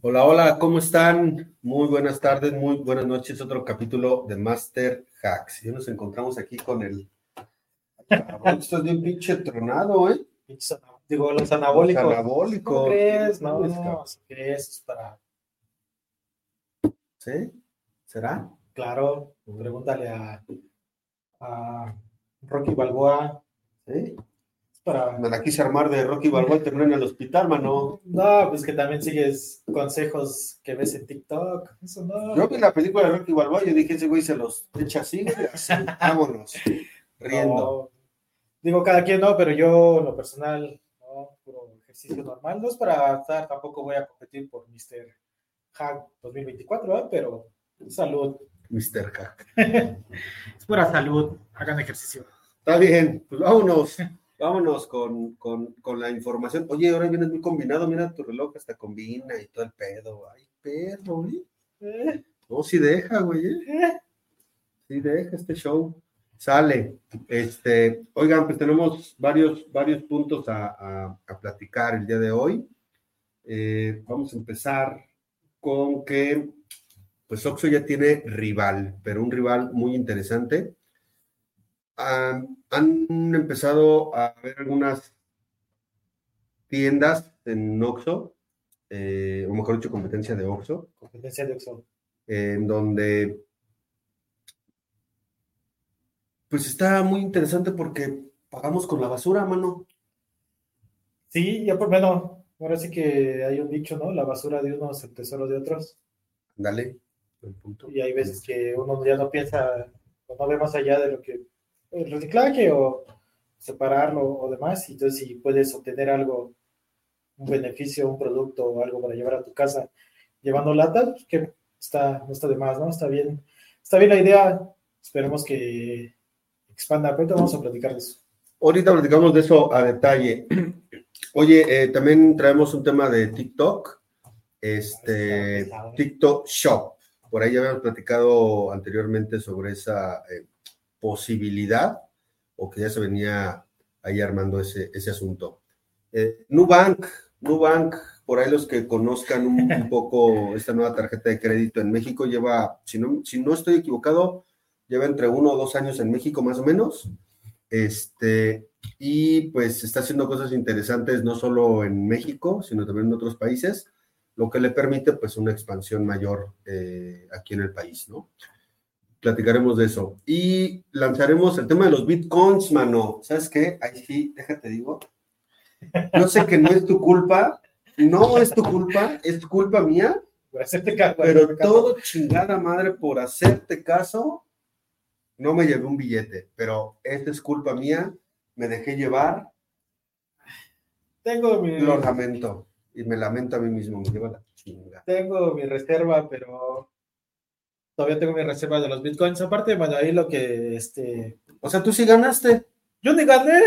Hola, hola, ¿cómo están? Muy buenas tardes, muy buenas noches. Otro capítulo de Master Hacks. Ya nos encontramos aquí con el. Esto es bien pinche tronado, ¿eh? Digo, los anabólicos. Los anabólicos. ¿Cómo crees? No. Es para. ¿Sí? ¿Será? Claro, pregúntale a, a Rocky Balboa. ¿Sí? Para. Me la quise armar de Rocky Balboa y terminé en el hospital, mano. No, pues que también sigues consejos que ves en TikTok. Eso no. Yo vi la película de Rocky Balboa y yo dije, ese güey se los echa así, así, vámonos, riendo. No. Digo, cada quien no, pero yo, lo personal, no, puro ejercicio normal. No es para estar, tampoco voy a competir por Mr. Hack 2024, ¿eh? pero salud. Mr. Hack. Es pura salud. Hagan ejercicio. Está bien, pues vámonos, vámonos con, con, con la información. Oye, ahora vienes muy combinado, mira tu reloj, hasta combina y todo el pedo. Ay, perro, güey. Eh, No, sí deja, güey, eh. Sí deja este show. Sale. Este, oigan, pues tenemos varios, varios puntos a, a- a platicar el día de hoy. Eh, vamos a empezar con que, pues Oxxo ya tiene rival, pero un rival muy interesante. Ah, han empezado a haber algunas tiendas en Oxxo, eh, o mejor dicho, competencia de Oxxo, Competencia de Oxxo. en donde pues está muy interesante porque pagamos con la basura, mano. Sí, ya por menos. Ahora sí que hay un dicho, ¿no? La basura de unos, el tesoro de otros. Dale. Punto. Y hay veces que uno ya no piensa, o no ve más allá de lo que el reciclaje o separarlo o demás. Y entonces, si puedes obtener algo, un beneficio, un producto o algo para llevar a tu casa llevando lata, pues que está, no está de más, ¿no? Está bien, está bien la idea. Esperemos que expanda. Ahorita vamos a platicar de eso. Ahorita platicamos de eso a detalle. Oye, eh, también traemos un tema de TikTok, este pesado. TikTok Shop. Por ahí ya habíamos platicado anteriormente sobre esa eh, posibilidad o que ya se venía ahí armando ese, ese asunto. Eh, Nubank, Nubank, por ahí los que conozcan un, un poco esta nueva tarjeta de crédito en México, lleva, si no, si no estoy equivocado, lleva entre uno o dos años en México más o menos. Este, y pues está haciendo cosas interesantes no solo en México, sino también en otros países, lo que le permite pues una expansión mayor eh, aquí en el país, ¿no? Platicaremos de eso. Y lanzaremos el tema de los bitcoins, mano. ¿Sabes qué? Ahí sí, déjate digo. Yo sé que no es tu culpa, no es tu culpa, es culpa mía, Por hacerte caso. pero todo chingada madre por hacerte caso, no me llevé un billete, pero esta es culpa mía, me dejé llevar, Tengo mi, lo lamento, y me lamento a mí mismo, me lleva la chinga. tengo mi reserva, pero todavía tengo mi reserva de los bitcoins. Aparte, bueno, ahí lo que este. O sea, tú sí ganaste. Yo ni gané.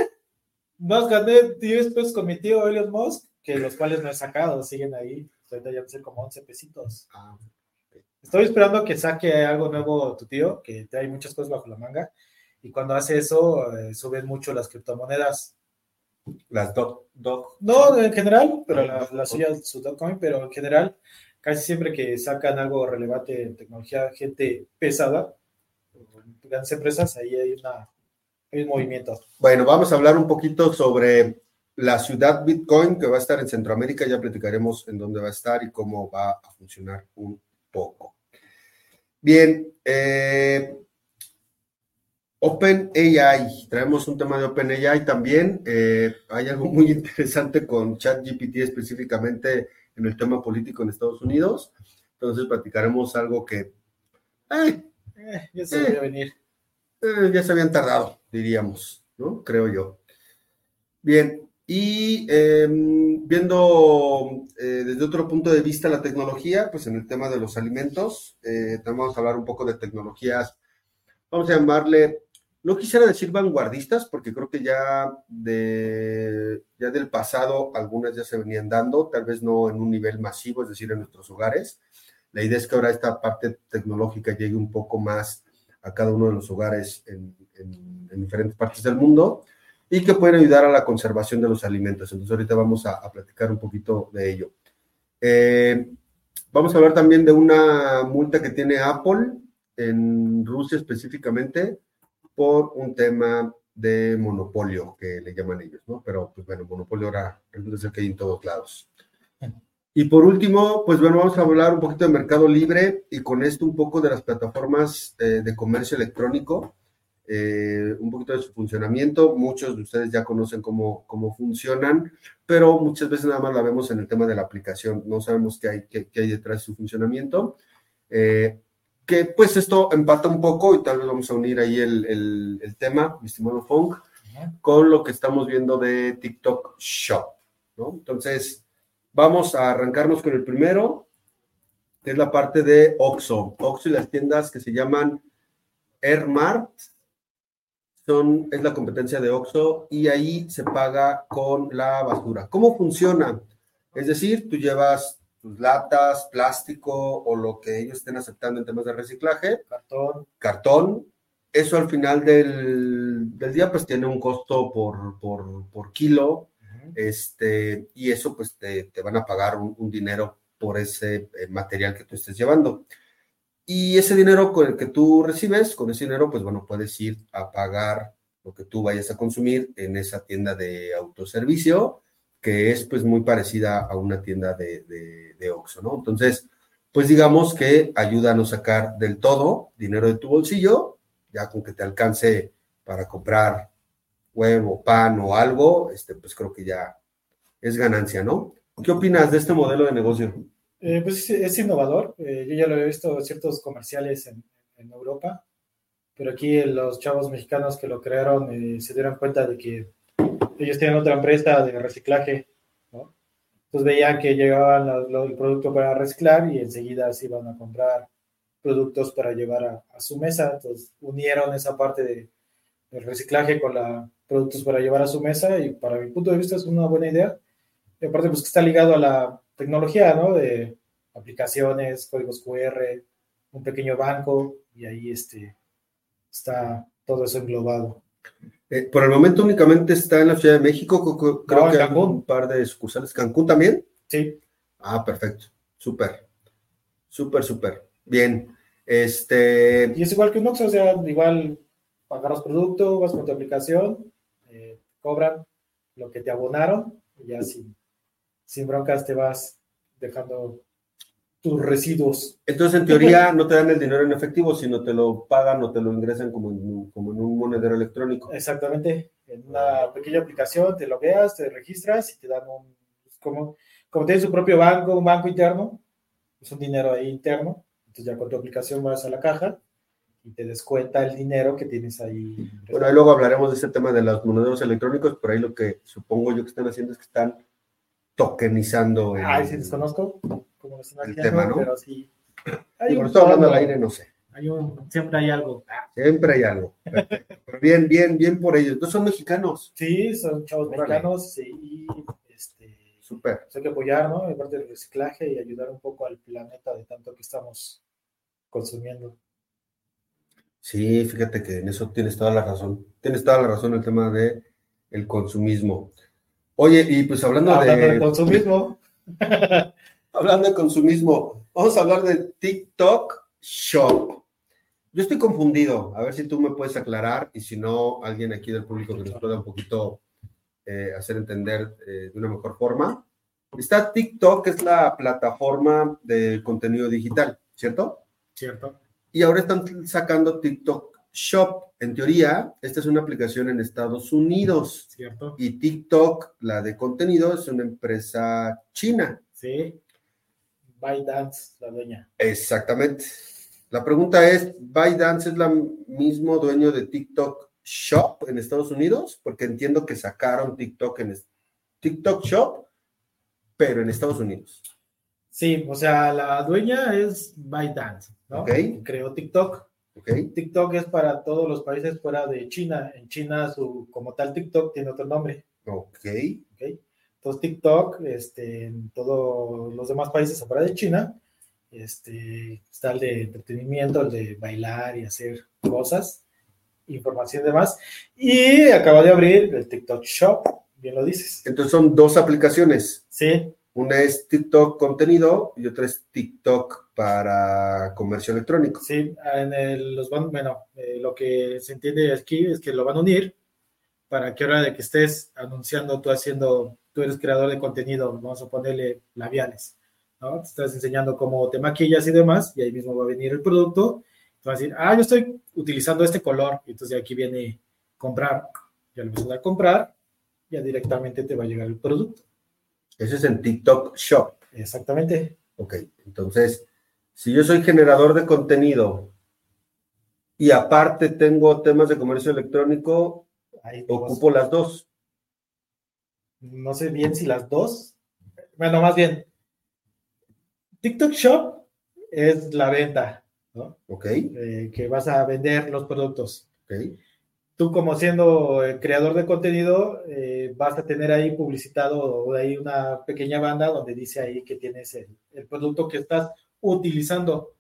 Más gané 10 pesos con mi tío Elon Musk, que los cuales no he sacado, siguen ahí. Ahorita ya sé como 11 pesitos. Ah, Estoy esperando que saque algo nuevo tu tío, que trae muchas cosas bajo la manga. Y cuando hace eso, eh, suben mucho las criptomonedas. Las dog, dog. No, en general, pero la, la suya es su Dogecoin, pero en general, casi siempre que sacan algo relevante en tecnología, gente pesada, grandes empresas, ahí hay, una, hay un movimiento. Bueno, vamos a hablar un poquito sobre la ciudad Bitcoin que va a estar en Centroamérica. Ya platicaremos en dónde va a estar y cómo va a funcionar un poco. Bien, eh, OpenAI, traemos un tema de OpenAI también. Eh, hay algo muy interesante con ChatGPT específicamente en el tema político en Estados Unidos. Entonces platicaremos algo que eh, Eh, ya se venir. eh, ya se habían tardado, diríamos, ¿no? Creo yo. Bien, y eh, viendo desde otro punto de vista la tecnología, pues en el tema de los alimentos, vamos a hablar un poco de tecnologías, vamos a llamarle, no quisiera decir vanguardistas, porque creo que ya, de, ya del pasado algunas ya se venían dando, tal vez no en un nivel masivo, es decir, en nuestros hogares. La idea es que ahora esta parte tecnológica llegue un poco más a cada uno de los hogares en, diferentes partes del mundo y que pueden ayudar a la conservación de los alimentos. Entonces ahorita vamos a, platicar un poquito de ello. Eh, vamos a hablar también de una multa que tiene Apple en Rusia específicamente por un tema de monopolio, que le llaman ellos, ¿no? Pero, pues bueno, monopolio ahora es el que hay en todos lados. Y por último, pues bueno, vamos a hablar un poquito de Mercado Libre y con esto un poco de las plataformas eh, de comercio electrónico, eh, un poquito de su funcionamiento. Muchos de ustedes ya conocen cómo, cómo funcionan, pero muchas veces nada más la vemos en el tema de la aplicación. No sabemos qué hay, qué, hay detrás de su funcionamiento. Eh, que pues esto empata un poco y tal vez vamos a unir ahí el, el, tema, mi estimado Fong, con lo que estamos viendo de TikTok Shop, ¿no? Entonces, vamos a arrancarnos con el primero, que es la parte de Oxxo. Oxxo y las tiendas que se llaman Airmart, son, es la competencia de Oxxo y ahí se paga con la basura. ¿Cómo funciona? Es decir, tú llevas tus latas, plástico o lo que ellos estén aceptando en temas de reciclaje. Cartón. Cartón. Eso al final del, día pues tiene un costo por, por, kilo. este, y eso pues te, van a pagar un, dinero por ese eh, material que tú estés llevando. Y ese dinero con el que tú recibes, con ese dinero, pues bueno, puedes ir a pagar lo que tú vayas a consumir en esa tienda de autoservicio que es pues muy parecida a una tienda de, de, Oxxo, ¿no? Entonces, pues digamos que ayuda a no sacar del todo dinero de tu bolsillo, ya con que te alcance para comprar huevo, pan o algo, este, pues creo que ya es ganancia, ¿no? ¿Qué opinas de este modelo de negocio? Eh, pues es innovador. Eh, yo ya lo he visto en ciertos comerciales en, en, Europa, pero aquí los chavos mexicanos que lo crearon eh, se dieron cuenta de que ellos tienen otra empresa de reciclaje, ¿no? Entonces veían que llegaban el producto para reciclar y enseguida se iban a comprar productos para llevar a, su mesa. Entonces unieron esa parte de, del reciclaje con la productos para llevar a su mesa y para mi punto de vista es una buena idea. Y aparte pues que está ligado a la tecnología, ¿no? De aplicaciones, códigos QR, un pequeño banco y ahí este, está todo eso englobado. Eh, por el momento únicamente está en la Ciudad de México, creo que hay un par de sucursales. ¿Cancún también? Sí. Ah, perfecto. Súper. Súper, súper. Bien. Este... Y es igual que un Oxxo, o sea, igual los productos, vas con tu aplicación, eh, cobran lo que te abonaron y ya sin, sin broncas te vas dejando tus residuos. Entonces, en teoría, no te dan el dinero en efectivo, sino te lo pagan o te lo ingresan como en, como en un monedero electrónico. Exactamente. En una pequeña aplicación te logueas, te registras y te dan un. Como, como tienes su propio banco, un banco interno, es un dinero ahí interno. Entonces, ya con tu aplicación vas a la caja y te descuenta el dinero que tienes ahí. Bueno, ahí luego hablaremos de ese tema de los monederos electrónicos, por ahí lo que supongo yo que están haciendo es que están tokenizando. Ah, sí, desconozco como el tema, ¿no? pero sí. Hay por estoy hablando al aire, no sé. Hay un, siempre hay algo. Siempre hay algo. Pero bien, bien, bien por ellos. ¿No son mexicanos? Sí, son chavos mexicanos, sí. Este, Súper. Pues hay que apoyar, ¿no? En parte del reciclaje y ayudar un poco al planeta de tanto que estamos consumiendo. Sí, fíjate que en eso tienes toda la razón. Tienes toda la razón el tema de el consumismo. Oye, y pues hablando, hablando de... consumismo. hablando de consumismo, vamos a hablar de TikTok Shop. Yo estoy confundido, a ver si tú me puedes aclarar y si no, alguien aquí del público que nos pueda un poquito eh, hacer entender eh, de una mejor forma. Está TikTok, que es la plataforma de contenido digital, ¿cierto? Cierto. Y ahora están sacando TikTok Shop. En teoría, esta es una aplicación en Estados Unidos. Cierto. Y TikTok, la de contenido, es una empresa china. Sí. ByteDance, la dueña. Exactamente. La pregunta es, ¿ByteDance es el mismo dueño de TikTok Shop en Estados Unidos? Porque entiendo que sacaron TikTok en TikTok Shop, pero en Estados Unidos. Sí, o sea, la dueña es ByteDance, ¿no? Creó TikTok. Okay. TikTok es para todos los países fuera de China. En China, su, como tal, TikTok tiene otro nombre. Ok. okay. Entonces TikTok, este, en todos los demás países afuera de China, este, está el de entretenimiento, el de bailar y hacer cosas, información y demás. Y acaba de abrir el TikTok Shop, bien lo dices. Entonces son dos aplicaciones. Sí, Una es TikTok contenido y otra es TikTok para comercio electrónico. sí, en los van, bueno, eh, lo que se entiende aquí es que lo van a unir para que ahora de que estés anunciando, tú haciendo, tú eres creador de contenido, vamos a ponerle labiales, ¿no? Te estás enseñando cómo te maquillas y demás, y ahí mismo va a venir el producto, te va a decir, ah, yo estoy utilizando este color, y entonces aquí viene comprar, ya le vas a dar comprar, ya directamente te va a llegar el producto. Ese es en TikTok Shop. Exactamente. Ok, entonces, si yo soy generador de contenido y aparte tengo temas de comercio electrónico, Ahí te vas- ocupo las dos. no sé bien si las dos, bueno, más bien, TikTok Shop es la venta, ¿no? Ok, Eh, que vas a vender los productos. ok. Tú como siendo eh, creador de contenido, eh, vas a tener ahí publicitado ahí una pequeña banda donde dice ahí que tienes el, el producto que estás utilizando.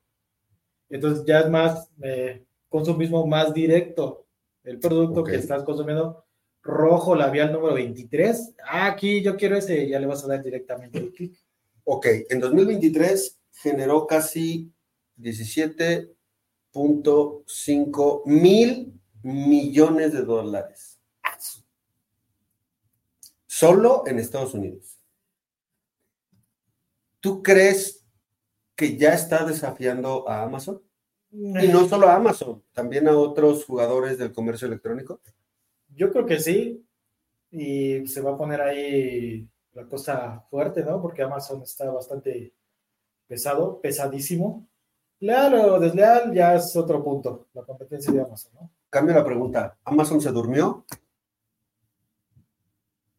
Entonces ya es más eh, consumismo más directo. El producto Ok. que estás consumiendo, rojo labial número 23. Ah, aquí yo quiero ese, ya le vas a dar directamente el clic. Ok, en 2023 generó casi 17.5 mil millones de dólares. Solo en Estados Unidos. ¿Tú crees que ya está desafiando a Amazon? Y no solo a Amazon, también a otros jugadores del comercio electrónico. Yo creo que sí. Y se va a poner ahí la cosa fuerte, ¿no? Porque Amazon está bastante pesado, pesadísimo. Leal o desleal ya es otro punto, la competencia de Amazon, ¿no? Cambio la pregunta. ¿Amazon se durmió?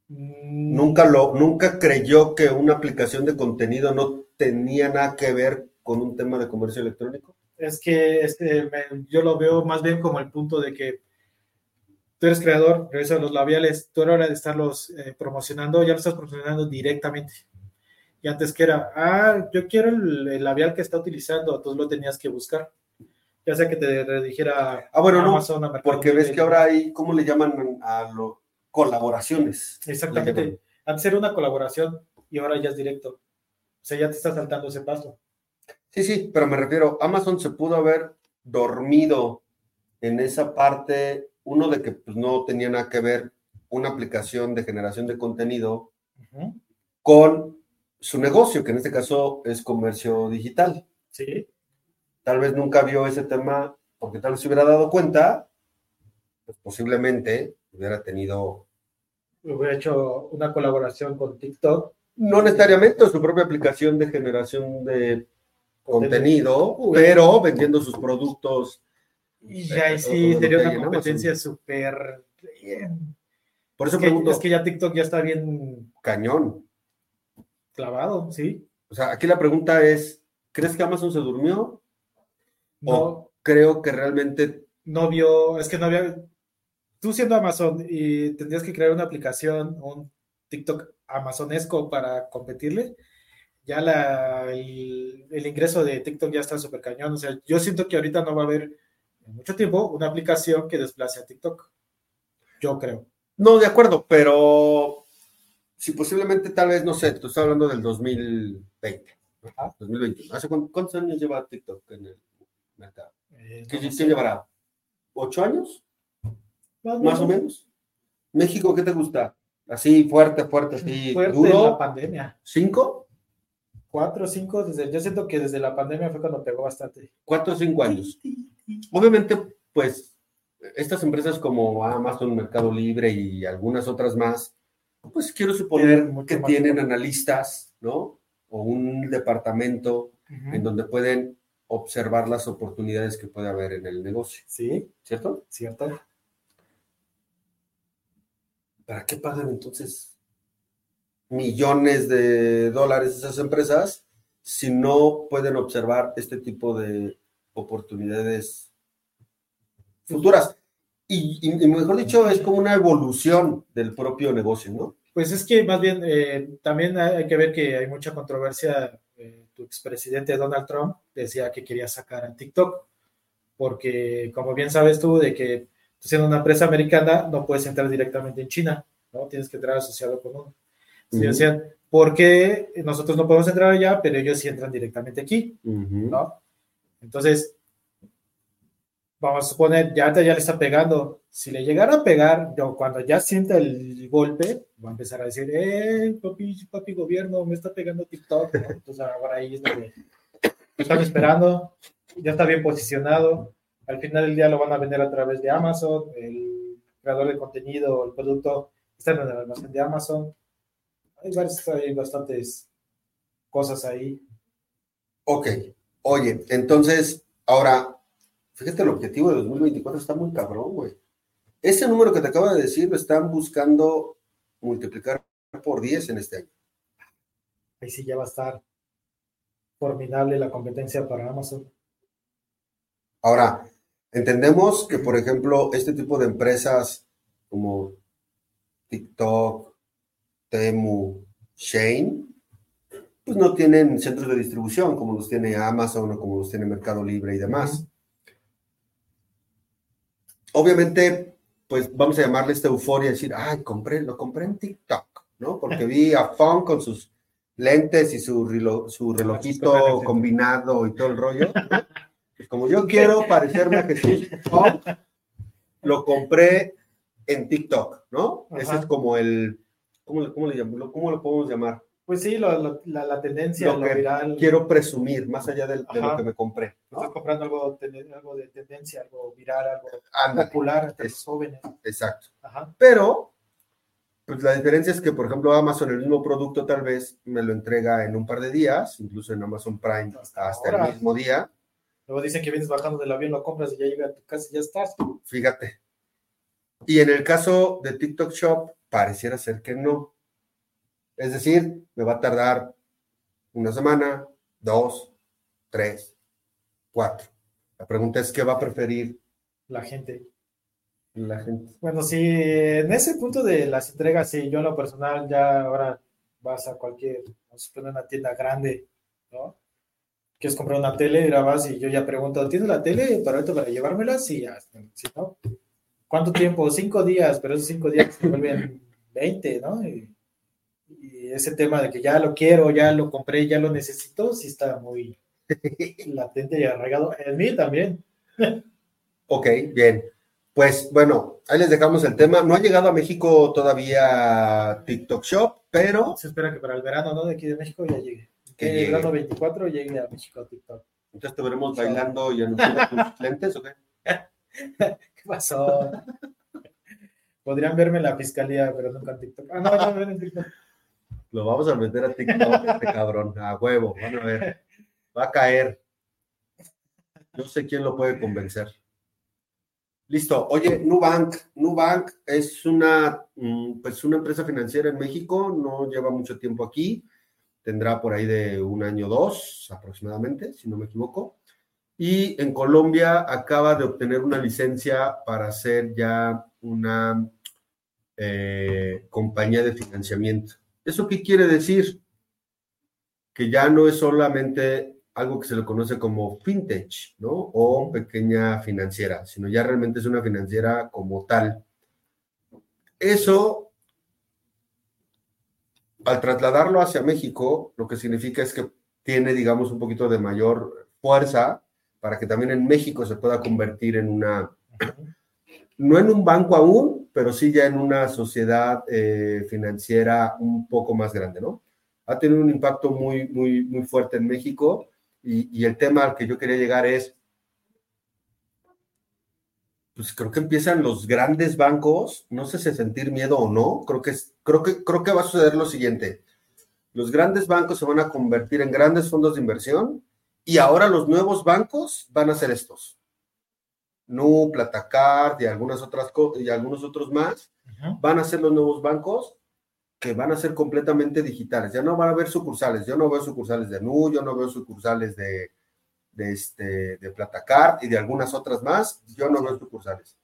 Mm, Nunca lo, nunca creyó que una aplicación de contenido no tenía nada que ver con un tema de comercio electrónico. Es que este, me- yo lo veo más bien como el punto de que tú eres creador, a los labiales, tú a la hora de estarlos eh, promocionando, ya lo estás promocionando directamente. Y antes que era, ah, yo quiero el, el labial que está utilizando, entonces lo tenías que buscar. Ya sea que te redijera Ah, bueno, no, Amazon, Mercado Porque ves que ahora hay, ¿cómo le llaman a lo colaboraciones? Exactamente. Antes era una colaboración y ahora ya es directo. O sea, ya te está saltando ese paso. Sí, sí, pero me refiero, Amazon se pudo haber dormido en esa parte, uno de que pues, no tenía nada que ver una aplicación de generación de contenido con su negocio, que en este caso es comercio digital. Sí, Tal vez nunca vio ese tema porque tal vez se hubiera dado cuenta, pues posiblemente hubiera tenido, hubiera hecho una colaboración con TikTok. no necesariamente su propia aplicación de generación de contenido, pero vendiendo sus productos. Y ya ahí sí sería una competencia súper bien. Por eso Es que, pregunto, es que ya TikTok ya está bien cañón. clavado, ¿sí? O sea, aquí la pregunta es, ¿crees que Amazon se durmió? No, O creo que realmente, no vio, es que no había. Tú siendo Amazon y tendrías que crear una aplicación, un TikTok amazonesco para competirle, ya la, el, el ingreso de TikTok ya está súper cañón. O sea, yo siento que ahorita no va a haber en mucho tiempo una aplicación que desplace a TikTok. Yo creo. no, de acuerdo, pero si posiblemente tal vez, no sé, tú estás hablando del 2020, ¿no? Ajá. 2021. ¿Hace cuán- cuántos años lleva TikTok en el mercado? Eh, ¿Qué, qué llevará? ¿Ocho años? Más, Más o menos. México, ¿qué te gusta? Así, fuerte, fuerte, así, Fuerte la duro. pandemia. ¿Cinco? Cuatro o cinco, desde, yo siento que desde la pandemia fue cuando pegó bastante. Cuatro o cinco años. Obviamente, pues, estas empresas como Amazon, Mercado Libre y algunas otras más, pues quiero suponer Tienen que tienen analistas, ¿no? O un departamento en donde pueden observar las oportunidades que puede haber en el negocio, Sí, ¿cierto? cierto. ¿Para qué pagan entonces millones de dólares esas empresas si no pueden observar este tipo de oportunidades futuras? Y, y- y mejor dicho, es como una evolución del propio negocio, ¿no? Pues es que más bien eh, también hay, hay que ver que hay mucha controversia. Tu expresidente Donald Trump decía que quería sacar a TikTok porque como bien sabes tú, de que siendo una empresa americana no puedes entrar directamente en China, ¿no? Tienes que entrar asociado con uno. Entonces decían, ¿por qué nosotros no podemos entrar allá, pero ellos sí entran directamente aquí? ¿no? Entonces, vamos a suponer, ya, ya le está pegando. Si le llegara a pegar, yo, cuando ya sienta el golpe, va a empezar a decir, eh, papi, papi gobierno, me está pegando TikTok. Entonces, ahora ahí es están esperando, ya está bien posicionado. Al final del día lo van a vender a través de Amazon, el creador de contenido, el producto está en el almacén de Amazon. Hay, hay bastantes cosas ahí. Ok, oye, entonces, ahora, Fíjate, el objetivo de 2024 está muy cabrón, güey. Ese número que te acabo de decir lo están buscando multiplicar por 10 en este año. Ahí sí ya va a estar formidable la competencia para Amazon. Ahora, entendemos que, por ejemplo, este tipo de empresas como TikTok, Temu, Shane, pues no tienen centros de distribución como los tiene Amazon o como los tiene Mercado Libre y demás obviamente, pues vamos a llamarle esta euforia, decir, ay, compré, lo compré en TikTok, ¿no? Porque vi a Fon con sus lentes y su, su relojito combinado y todo el rollo. Pues como yo quiero parecerme a Jesús Fon, lo compré en TikTok, ¿no? Ese es como el, ¿cómo, cómo, le? ¿cómo lo podemos llamar? Pues sí, la, la, tendencia, lo, viral. Quiero presumir, más allá de, lo que me compré. Estás comprando algo, algo, de tendencia, algo viral, algo popular entre los jóvenes. Exacto. Pero, pues la diferencia es que, por ejemplo, Amazon, el mismo producto tal vez me lo entrega en un par de días, incluso en Amazon Prime hasta, el mismo día. Luego dicen que vienes bajando del avión, lo compras y ya llega a tu casa y ya estás. Fíjate. Y en el caso de TikTok Shop, pareciera ser que no es decir, me va a tardar una semana, dos, tres, cuatro. La pregunta es, ¿qué va a preferir la gente? La gente. Bueno, sí, en ese punto de las entregas, sí, yo en lo personal ya ahora vas a cualquier, vamos a una tienda grande, ¿no? Quieres comprar una tele, grabas y yo ya pregunto, ¿tienes la tele para esto para llevármela? Sí, ya, sí, ¿no? ¿Cuánto tiempo? Cinco días, pero esos cinco días se vuelven veinte, ¿no? Y, y ese tema de que ya lo quiero, ya lo compré, ya lo necesito, sí está muy latente y arraigado. En mí también. ok, bien. Pues bueno, ahí les dejamos el tema. No ha llegado a México todavía TikTok Shop, pero. Se espera que para el verano, ¿no? De aquí de México ya llegue. Que el verano 24 llegue a México TikTok. Entonces te veremos bailando y anunciando tus lentes, ¿o qué? ¿Qué pasó? Podrían verme en la fiscalía, pero nunca en TikTok. Ah, no, no, no en TikTok. Lo vamos a meter a TikTok, este cabrón, a huevo, van a ver. Va a caer. Yo sé quién lo puede convencer. Listo. Oye, Nubank. Nubank es una, mm, pues una empresa financiera en México, no lleva mucho tiempo aquí. Tendrá por ahí de un año o dos aproximadamente, si no me equivoco. Y en Colombia acaba de obtener una licencia para ser ya una eh, compañía de financiamiento. ¿Eso qué quiere decir? Que ya no es solamente algo que se le conoce como fintech, ¿no? O pequeña financiera, sino ya realmente es una financiera como tal. Eso, al trasladarlo hacia México, lo que significa es que tiene, digamos, un poquito de mayor fuerza para que también en México se pueda convertir en una, no en un banco aún, pero sí ya en una sociedad eh, financiera un poco más grande, ¿no? Ha tenido un impacto muy, muy, muy fuerte en México y, el tema al que yo quería llegar es, pues creo que empiezan los grandes bancos, no sé si sentir miedo o no, creo que, creo, que, creo que va a suceder lo siguiente. Los grandes bancos se van a convertir en grandes fondos de inversión y ahora los nuevos bancos van a ser estos. Nu, Platacard y algunas otras y algunos otros más, van a ser los nuevos bancos que van a ser completamente digitales. Ya no van a haber sucursales. Yo no veo sucursales de Nu, yo no veo sucursales de, de, este, de Platacard y de algunas otras más. Yo no veo sucursales.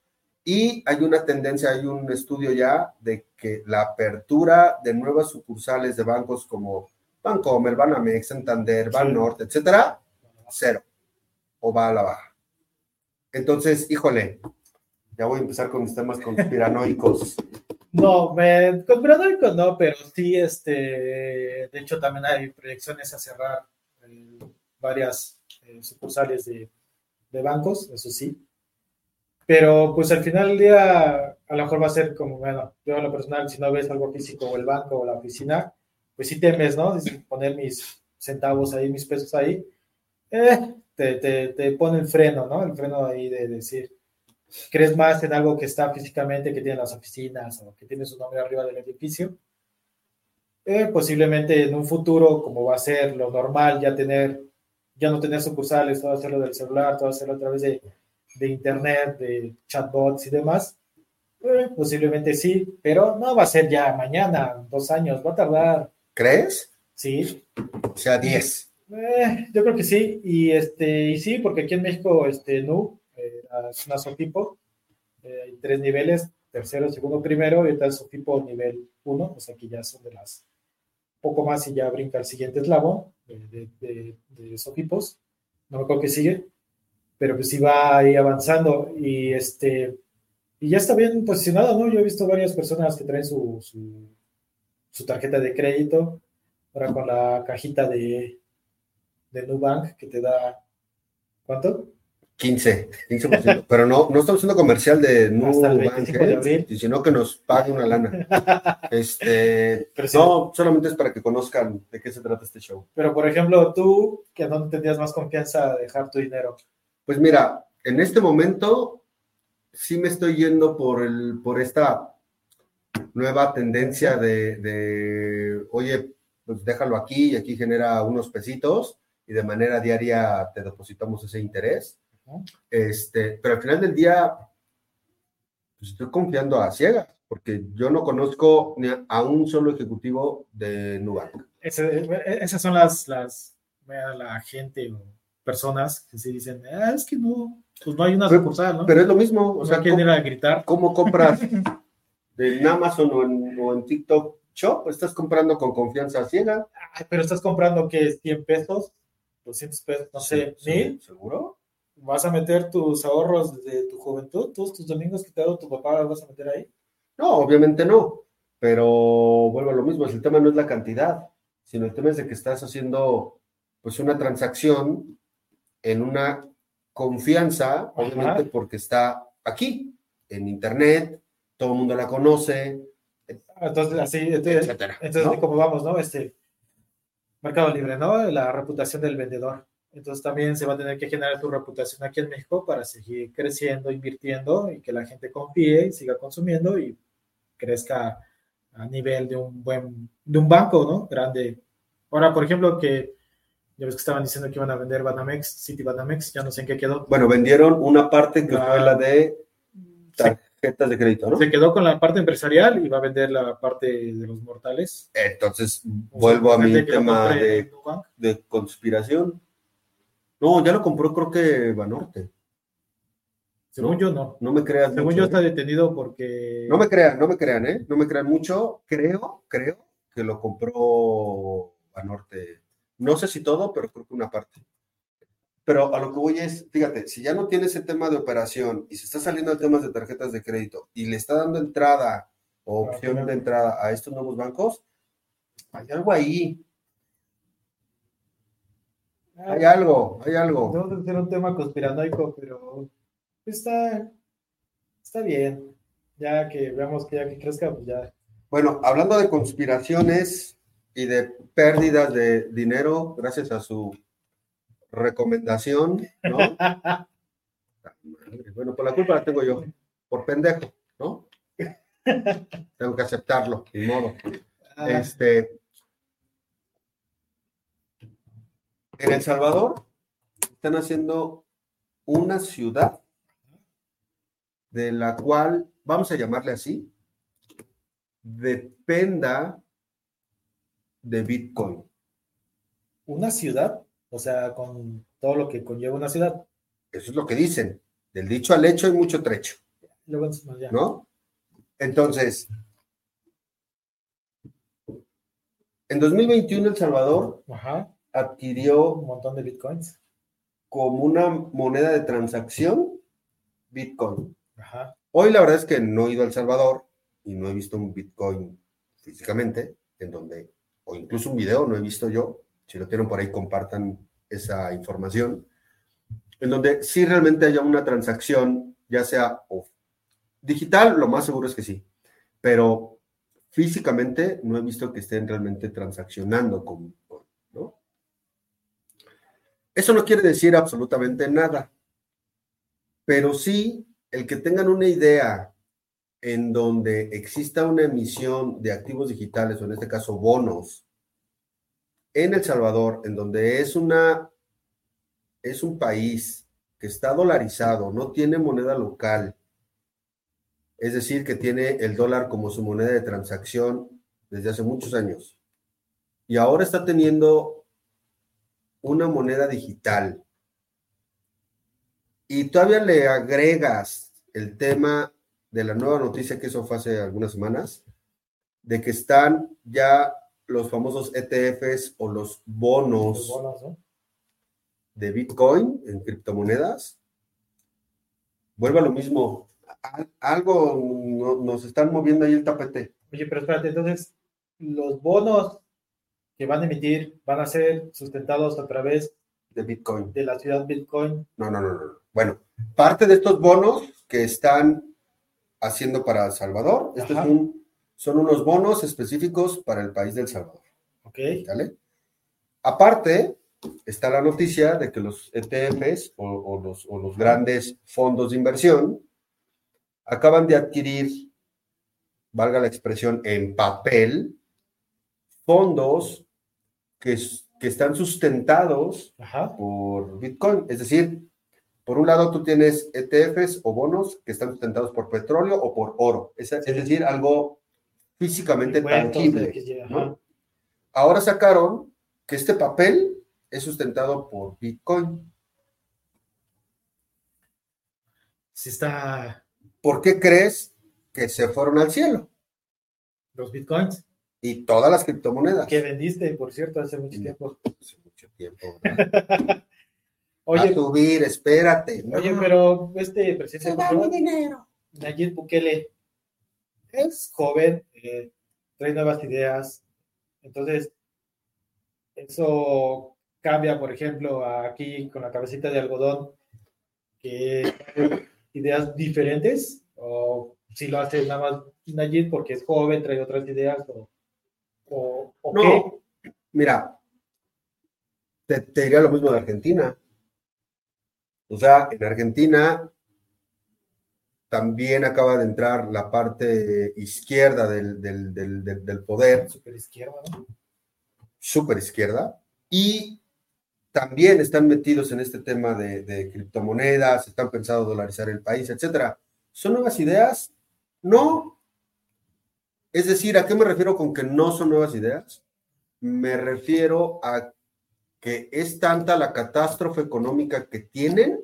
Y hay una tendencia, hay un estudio ya de que la apertura de nuevas sucursales de bancos como Bancomer, Banamex, Santander, Banorte, etcétera, cero o va a la baja. Entonces, híjole, ya voy a empezar con mis temas conspiranoicos. No, me, conspiranoicos no, pero sí, este, de hecho también hay proyecciones a cerrar eh, varias eh, sucursales de, de bancos, eso sí. Pero pues al final del día, a lo mejor va a ser como, bueno, yo a lo personal, si no ves algo físico o el banco o la oficina, pues sí temes, ¿no? Poner mis centavos ahí, mis pesos ahí, eh, te, te, te, pone el freno, ¿no? El freno ahí de decir, crees más en algo que está físicamente, que tiene las oficinas o que tiene su nombre arriba del edificio. Eh, posiblemente en un futuro, como va a ser lo normal, ya tener, ya no tener sucursales, todo hacerlo del celular, todo hacerlo a través de de internet, de chatbots y demás, eh, posiblemente sí, pero no va a ser ya mañana, dos años, va a tardar. ¿Crees? Sí. O sea, diez. Eh, yo creo que sí, y este, y sí, porque aquí en México, este, NU, eh, es una Sofipo, hay tres niveles, tercero, segundo, primero, y tal Sofipo nivel uno, o sea que ya son de las poco más y ya brinca el siguiente eslabón de, de, de no me acuerdo que sigue, pero pues sí va ahí avanzando y este y ya está bien posicionado, ¿no? Yo he visto varias personas que traen su, su, tarjeta de crédito, ahora con la cajita de, de Nubank que te da, ¿cuánto? 15, 15%. Pero no, no estamos haciendo comercial de Nubank, ¿eh? sino que nos pague una lana. Este, no, solamente es para que conozcan de qué se trata este show. Pero, por ejemplo, tú, que no tendrías más confianza de dejar tu dinero. Pues mira, en este momento sí me estoy yendo por, el, por esta nueva tendencia de, oye, pues déjalo aquí y aquí genera unos pesitos y de manera diaria te depositamos ese interés. Este, pero al final del día, pues estoy confiando a ciegas, porque yo no conozco ni a un solo ejecutivo de Nubank. esas son las, las, la gente personas que se dicen, ah, es que no, pues no hay una sucursal, ¿no? Pero es lo mismo, o sea, ¿quién a gritar? ¿Cómo compras en Amazon o en, o en TikTok Shop? Estás comprando con confianza ciega. pero estás comprando que 100 pesos, 200 pesos, no sé, ¿mil? ¿Seguro? ¿Vas a meter tus ahorros de tu juventud, todos tus domingos que te ha dado tu papá, vas a meter ahí? No, obviamente no, pero vuelvo a lo mismo, el tema no es la cantidad, sino el tema es de que estás haciendo pues una transacción en una confianza, obviamente porque está aquí, en Internet, todo el mundo la conoce. Entonces, así, entonces, entonces como vamos, ¿no? Este Mercado Libre, ¿no? La reputación del vendedor. Entonces también se va a tener que generar tu reputación aquí en México para seguir creciendo, invirtiendo y que la gente confíe y siga consumiendo y crezca a nivel de un buen, de un banco, ¿no? Grande. Ahora, por ejemplo, que ya ves que estaban diciendo que iban a vender Banamex, City Banamex, ya no sé en qué quedó. Bueno, vendieron una parte que fue la de tarjetas de crédito, ¿no? Se quedó con la parte empresarial y va a vender la parte de los mortales. Entonces, vuelvo a mi tema de, de, conspiración. No, ya lo compró creo que Banorte. Según yo, no. No me crean. Según yo, está detenido porque. No me crean, no me crean, ¿eh? No me crean mucho. Creo, creo que lo compró Banorte no sé si todo, pero creo que una parte. Pero a lo que voy es, fíjate, si ya no tiene ese tema de operación y se está saliendo de temas de tarjetas de crédito y le está dando entrada o opción de entrada a estos nuevos bancos, hay algo ahí. Hay algo, hay algo. No ser un tema conspiranoico, pero está, está bien. Ya que veamos que ya que crezca, pues ya. Bueno, hablando de conspiraciones, y de pérdidas de dinero gracias a su recomendación, ¿no? bueno, por la culpa la tengo yo, por pendejo, ¿no? Tengo que aceptarlo, de modo. Ah. Este, en El Salvador están haciendo una ciudad de la cual, vamos a llamarle así, dependa de Bitcoin. ¿Una ciudad? O sea, con todo lo que conlleva una ciudad. Eso es lo que dicen. Del dicho al hecho hay mucho trecho. ¿No? Entonces, en 2021 El Salvador adquirió un montón de bitcoins como una moneda de transacción Bitcoin. Ajá. Hoy la verdad es que no he ido a El Salvador y no he visto un Bitcoin físicamente, en donde, o incluso un video, no he visto yo. Si lo tienen por ahí, compartan esa información. En donde sí realmente haya una transacción, ya sea digital, lo más seguro es que sí, pero físicamente no he visto que estén realmente transaccionando con- ¿no? Eso no quiere decir absolutamente nada, pero sí el que tengan una idea en donde exista una emisión de activos digitales, o en este caso bonos, en El Salvador, en donde es una es un país que está dolarizado, no tiene moneda local, es decir, que tiene el dólar como su moneda de transacción desde hace muchos años. Y ahora está teniendo una moneda digital. Y todavía le agregas el tema de la nueva noticia, que eso fue hace algunas semanas, de que están ya los famosos ETFs o los bonos de Bitcoin en criptomonedas, vuelve a lo mismo. Al- Algo no- nos están moviendo ahí el tapete. Oye, pero espérate, entonces, los bonos que van a emitir van a ser sustentados a través de Bitcoin. de la ciudad Bitcoin. No, no, no, no. no. Bueno, parte de estos bonos que están haciendo para El Salvador, estos Ajá. son, son unos bonos específicos para el país del Salvador. ¿Ok? ¿Sale? Aparte, está la noticia de que los ETFs o, o los, o los grandes fondos de inversión acaban de adquirir, valga la expresión, en papel, fondos que, que están sustentados Ajá. por Bitcoin. Es decir, por un lado tú tienes ETFs o bonos que están sustentados por petróleo o por oro. Es, decir, algo físicamente tangible. Ahora sacaron que este papel es sustentado por Bitcoin. Sí está ¿Por qué crees que se fueron al cielo? los Bitcoins Y todas las criptomonedas. que vendiste, por cierto, hace mucho Mm. tiempo. Hace mucho tiempo. Oye, a subir, espérate. oye, No, pero este se presidente va mi dinero. Nayib Bukele es joven, eh, trae nuevas ideas. Entonces, eso cambia, por ejemplo, aquí con la cabecita de algodón, que ideas diferentes, o si lo hace nada más Nayib porque es joven, trae otras ideas, o, o, o qué. Mira, te, te diría lo mismo de Argentina. O sea, en Argentina también acaba de entrar la parte izquierda del, del- del- poder, Super izquierda, ¿no? súper izquierda, y también están metidos en este tema de, de criptomonedas, están pensando dolarizar el país, etcétera. ¿Son nuevas ideas? No. Es decir, ¿a qué me refiero con que no son nuevas ideas? Me refiero a que es tanta la catástrofe económica que tienen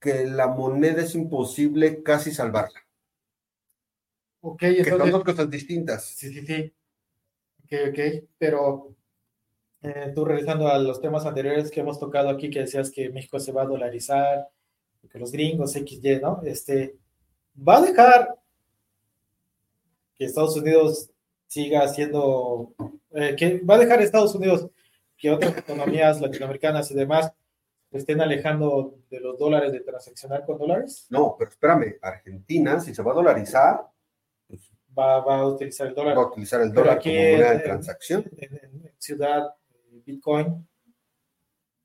que la moneda es imposible casi salvarla. Ok, Que son entonces, dos cosas distintas. Sí, sí, sí. Ok, ok. Pero eh, tú regresando a los temas anteriores que hemos tocado aquí, que decías que México se va a dolarizar, que los gringos XY, ¿no? Este, va a dejar que Estados Unidos siga siendo, eh, que va a dejar Estados Unidos que otras economías latinoamericanas y demás estén alejando de los dólares, de transaccionar con dólares. No, pero espérame, Argentina, si se va a dolarizar, pues Va, va a utilizar el dólar. va a utilizar el dólar aquí como moneda de transacción. en, en Ciudad eh, Bitcoin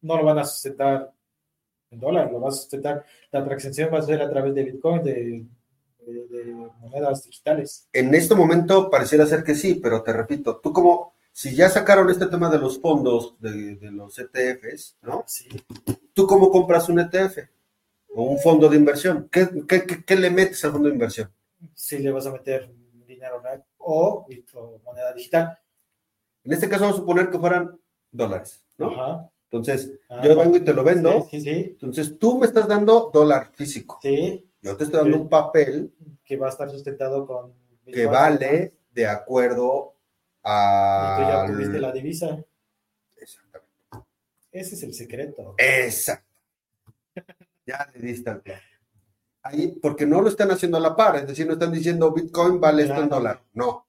no lo van a sustentar en dólar, lo va a sustentar, la transacción va a ser a través de Bitcoin, de, de- de monedas digitales. En este momento pareciera ser que sí, pero te repito, tú como, si ya sacaron este tema de los fondos, de, de los ETFs, ¿no? Sí. ¿Tú cómo compras un ETF o un fondo de inversión? ¿Qué, qué- qué- qué le metes al fondo de inversión? Si le vas a meter dinero real o, moneda digital. En este caso vamos a suponer que fueran dólares, ¿no? Ajá. Entonces, Ah, yo vengo y te lo vendo, Sí, sí, sí, entonces tú me estás dando dólar físico, sí, yo te estoy dando un papel que va a estar sustentado con que vale de acuerdo Y tú ya tuviste la divisa. Exactamente. Ese es el secreto. Exacto. Ya le diste al clavo. ahí, porque no lo están haciendo a la par, es decir, no están diciendo Bitcoin vale esto en Claro. dólar. No.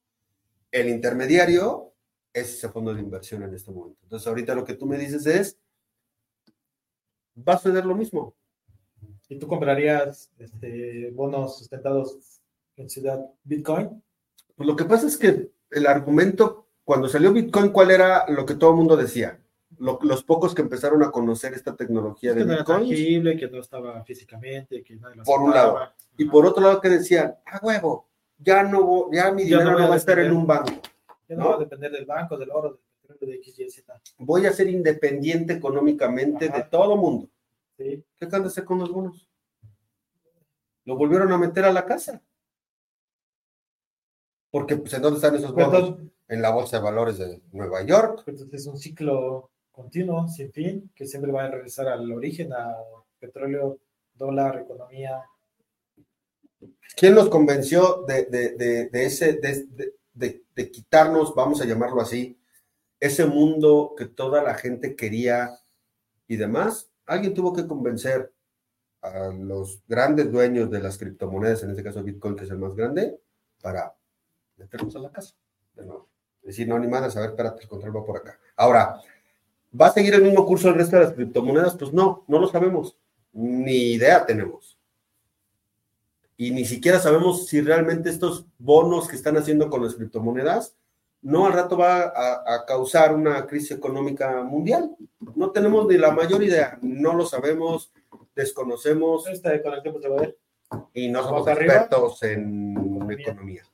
El intermediario es ese fondo de inversión en este momento. Entonces, ahorita lo que tú me dices es, va a suceder lo mismo. ¿Y tú comprarías este, bonos sustentados en Ciudad Bitcoin? Pues lo que pasa es que el argumento, cuando salió Bitcoin, ¿cuál era lo que todo el mundo decía? Lo- los pocos que empezaron a conocer esta tecnología Es de no era Bitcoin. tangible, que no estaba físicamente, que nadie lo Por un lado. Y por otro lado que decían, ah, huevo, ya no, ya mi Ya no dinero no, a va a estar en un banco. Ya no, va a depender del banco, del oro, del petróleo, de X, Y, Z. Voy a ser independiente económicamente Ajá. de todo mundo. ¿sí? ¿Qué acaban de hacer con los bonos? Lo volvieron a meter a la casa. Porque, pues, ¿en dónde están esos bonos? En la Bolsa de Valores de Nueva York. entonces es un ciclo continuo, sin fin, que siempre va a regresar al origen, a petróleo, dólar, economía. ¿Quién nos convenció de, de- de- de ese, de, de- de- de quitarnos, vamos a llamarlo así, ese mundo que toda la gente quería y demás? Alguien tuvo que convencer a los grandes dueños de las criptomonedas, en este caso Bitcoin, que es el más grande, para meternos a la casa. de nuevo. Decir, no, ni madres, a ver, espérate, el control va por acá. Ahora, ¿va a seguir el mismo curso el resto de las criptomonedas? Pues no, no lo sabemos. Ni idea tenemos y ni siquiera sabemos si realmente estos bonos que están haciendo con las criptomonedas no al rato va a, a causar una crisis económica mundial. No tenemos ni la mayor idea, no lo sabemos, desconocemos Este, con el tiempo se va a ver. y no somos expertos en economía, ¿no?